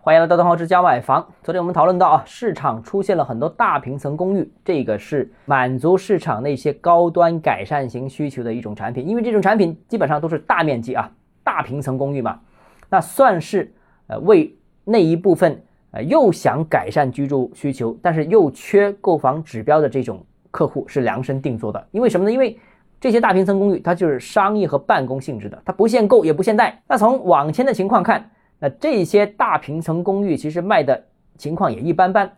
欢迎来到东浩之家买房。昨天我们讨论到啊，市场出现了很多大平层公寓，这个是满足市场那些高端改善型需求的一种产品。因为这种产品基本上都是大面积啊，大平层公寓嘛，那算是呃为那一部分呃又想改善居住需求，但是又缺购房指标的这种客户是量身定做的。因为什么呢？因为这些大平层公寓它就是商业和办公性质的，它不限购也不限贷。那从网签的情况看。那这些大平层公寓其实卖的情况也一般般，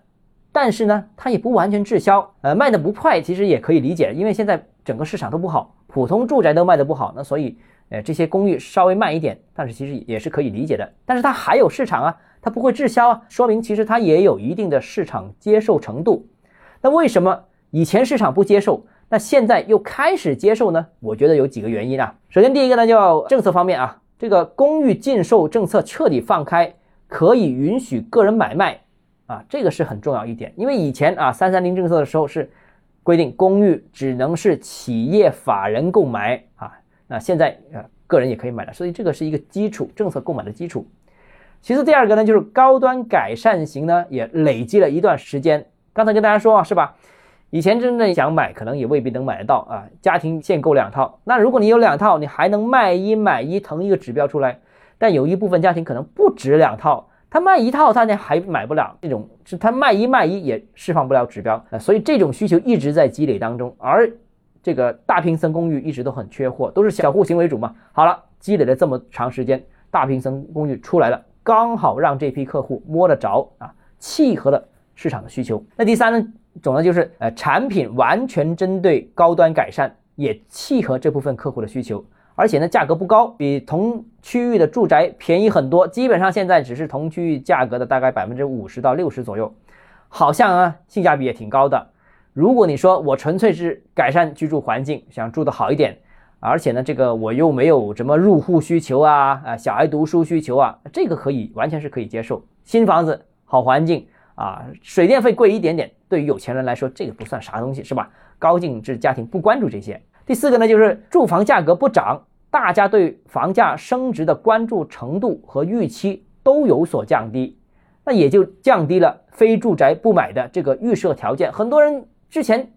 但是呢，它也不完全滞销，呃，卖的不快，其实也可以理解，因为现在整个市场都不好，普通住宅都卖的不好，那所以，呃，这些公寓稍微慢一点，但是其实也是可以理解的。但是它还有市场啊，它不会滞销啊，说明其实它也有一定的市场接受程度。那为什么以前市场不接受，那现在又开始接受呢？我觉得有几个原因啊。首先第一个呢，叫政策方面啊。这个公寓禁售政策彻底放开，可以允许个人买卖啊，这个是很重要一点。因为以前啊，三三零政策的时候是规定公寓只能是企业法人购买啊，那现在呃个人也可以买了，所以这个是一个基础政策购买的基础。其次，第二个呢，就是高端改善型呢也累积了一段时间。刚才跟大家说啊，是吧？以前真正想买，可能也未必能买得到啊。家庭限购两套，那如果你有两套，你还能卖一买一腾一个指标出来。但有一部分家庭可能不止两套，他卖一套，他呢还买不了，这种是他卖一卖一也释放不了指标啊。所以这种需求一直在积累当中，而这个大平层公寓一直都很缺货，都是小户型为主嘛。好了，积累了这么长时间，大平层公寓出来了，刚好让这批客户摸得着啊，契合了市场的需求。那第三呢？总的就是，呃，产品完全针对高端改善，也契合这部分客户的需求，而且呢，价格不高，比同区域的住宅便宜很多，基本上现在只是同区域价格的大概百分之五十到六十左右，好像啊，性价比也挺高的。如果你说我纯粹是改善居住环境，想住得好一点，而且呢，这个我又没有什么入户需求啊，啊，小孩读书需求啊，这个可以完全是可以接受，新房子好环境。啊，水电费贵一点点，对于有钱人来说，这个不算啥东西，是吧？高净值家庭不关注这些。第四个呢，就是住房价格不涨，大家对房价升值的关注程度和预期都有所降低，那也就降低了非住宅不买的这个预设条件。很多人之前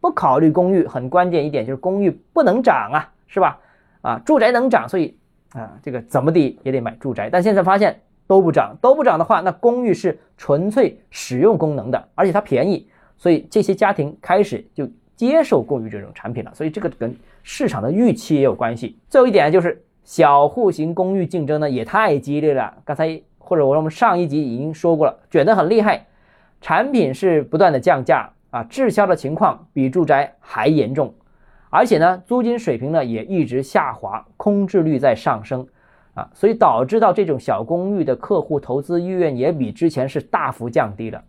不考虑公寓，很关键一点就是公寓不能涨啊，是吧？啊，住宅能涨，所以啊，这个怎么地也得买住宅。但现在发现。都不涨，都不涨的话，那公寓是纯粹使用功能的，而且它便宜，所以这些家庭开始就接受公寓这种产品了。所以这个跟市场的预期也有关系。最后一点就是小户型公寓竞争呢也太激烈了。刚才或者我们上一集已经说过了，卷得很厉害，产品是不断的降价啊，滞销的情况比住宅还严重，而且呢租金水平呢也一直下滑，空置率在上升。啊，所以导致到这种小公寓的客户投资意愿也比之前是大幅降低了，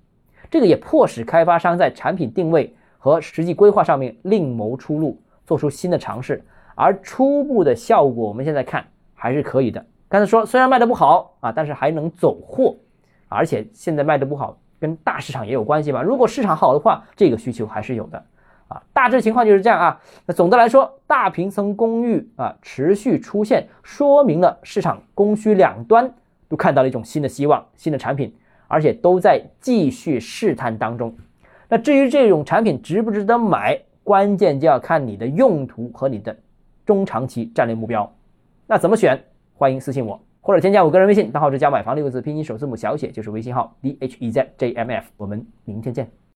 这个也迫使开发商在产品定位和实际规划上面另谋出路，做出新的尝试。而初步的效果，我们现在看还是可以的。刚才说虽然卖的不好啊，但是还能走货，而且现在卖的不好跟大市场也有关系吧。如果市场好的话，这个需求还是有的。啊，大致情况就是这样啊。那总的来说，大平层公寓啊持续出现，说明了市场供需两端都看到了一种新的希望、新的产品，而且都在继续试探当中。那至于这种产品值不值得买，关键就要看你的用途和你的中长期战略目标。那怎么选？欢迎私信我，或者添加我个人微信，账号是加买房六个字拼音首字母小写，就是微信号 d h e z j m f。我们明天见。